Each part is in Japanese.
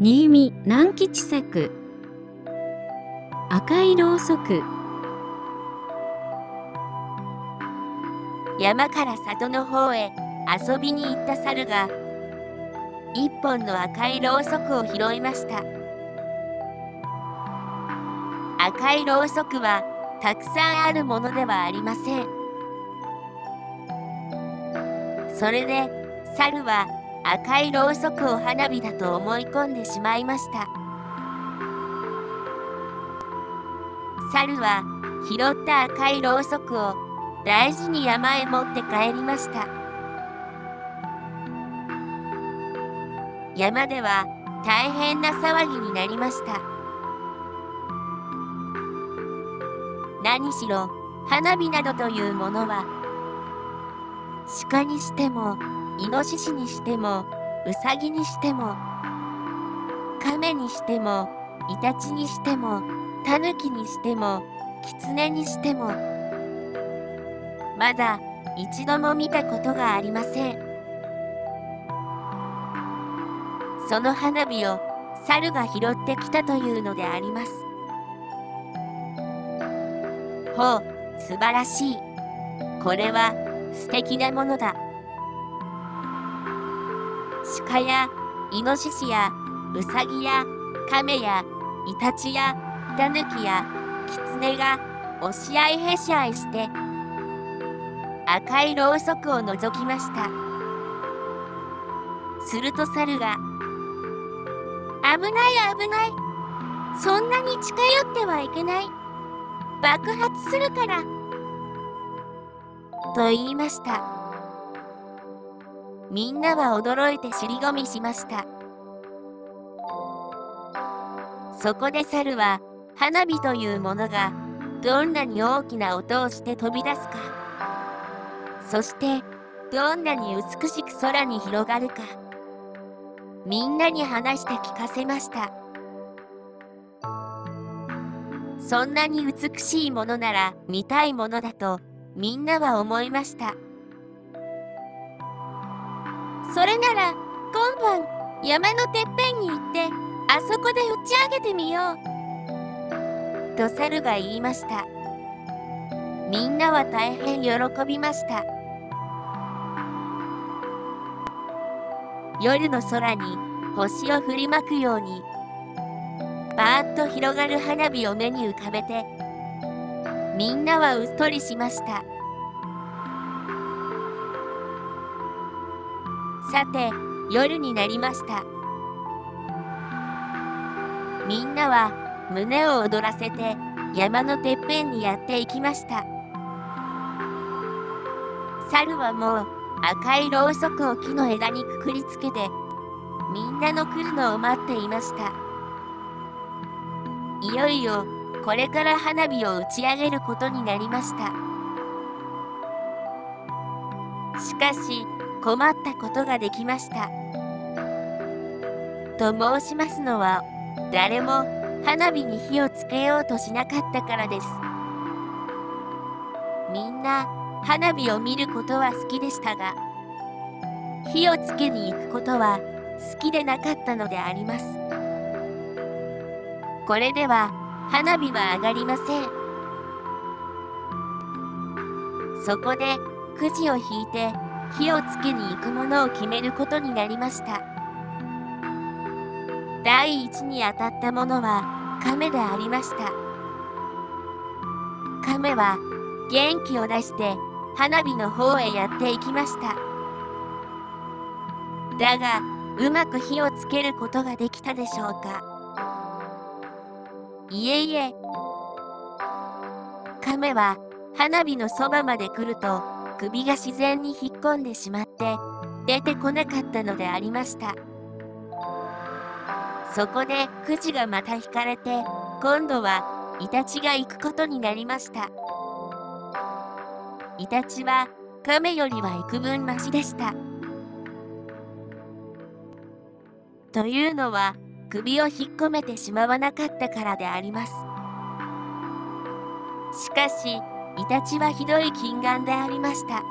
新見南吉作赤いろうそく。山から里の方へ遊びに行った猿が一本の赤いろうそくを拾いました。赤いろうそくはたくさんあるものではありません。それで猿は赤いろうそくを花火だと思い込んでしまいました。猿は拾った赤いろうそくを大事に山へ持って帰りました。山では大変な騒ぎになりました。何しろ花火などというものは鹿にしてもイノシシにしてもウサギにしても亀にしてもイタチにしてもタヌキにしてもキツネにしてもまだ一度も見たことがありません。その花火を猿が拾ってきたというのであります。ほう素晴らしい。これは素敵なものだ。鹿やイノシシやウサギやカメやイタチやタヌキやキツネが押し合いへし合いして赤いろうそくを覗きました。すると猿が「危ない危ない。そんなに近寄ってはいけない。爆発するから」と言いました。みんなは驚いて尻込みしました。そこで猿は花火というものがどんなに大きな音をして飛び出すか。そしてどんなに美しく空に広がるか。みんなに話して聞かせました。そんなに美しいものなら見たいものだとみんなは思いました。それなら今晩山のてっぺんに行ってあそこで打ち上げてみよう。と猿が言いました。みんなは大変喜びました。夜の空に星を振りまくようにバーッと広がる花火を目に浮かべてみんなはうっとりしました。さて夜になりました。みんなは胸を躍らせて山のてっぺんにやっていきました。猿はもう赤いろうそくを木の枝にくくりつけてみんなの来るのを待っていました。いよいよこれから花火を打ち上げることになりました。しかし困ったことができました。と申しますのは誰も花火に火をつけようとしなかったからです。みんな花火を見ることは好きでしたが火をつけに行くことは好きでなかったのであります。これでは花火は上がりません。そこでくじを引いて火をつけに行くものを決めることになりました。第一に当たったものは亀でありました。亀は元気を出して花火の方へやっていきました。だがうまく火をつけることができたでしょうか。いえいえ。亀は花火のそばまで来ると首が自然に引っ込んでしまって出てこなかったのでありました。そこでくじがまた引かれて今度はイタチが行くことになりました。イタチは亀よりは幾分マシでした。というのは首を引っ込めてしまわなかったからであります。しかしイタチはひどい近眼でありました。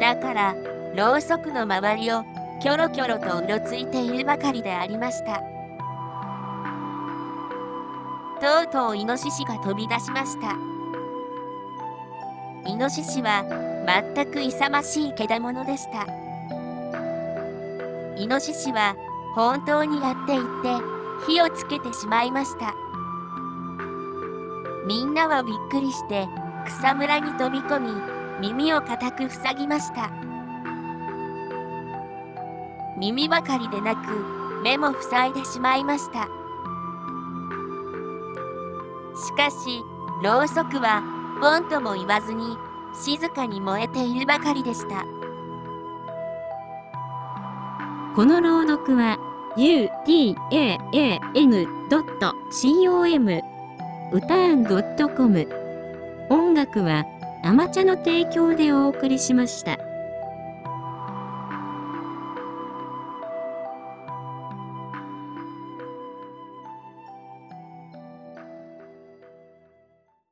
だからろうそくの周りをキョロキョロとうろついているばかりでありました。とうとうイノシシが飛び出しました。イノシシは全く勇ましい獣でした。イノシシは本当にやっていって火をつけてしまいました。みんなはびっくりして草むらに飛び込み耳を固く塞ぎました。耳ばかりでなく目も塞いでしまいました。しかしろうそくはポンとも言わずに静かに燃えているばかりでした。この朗読は utaan.com 歌あん .com 音楽はアマチャの提供でお送りしました。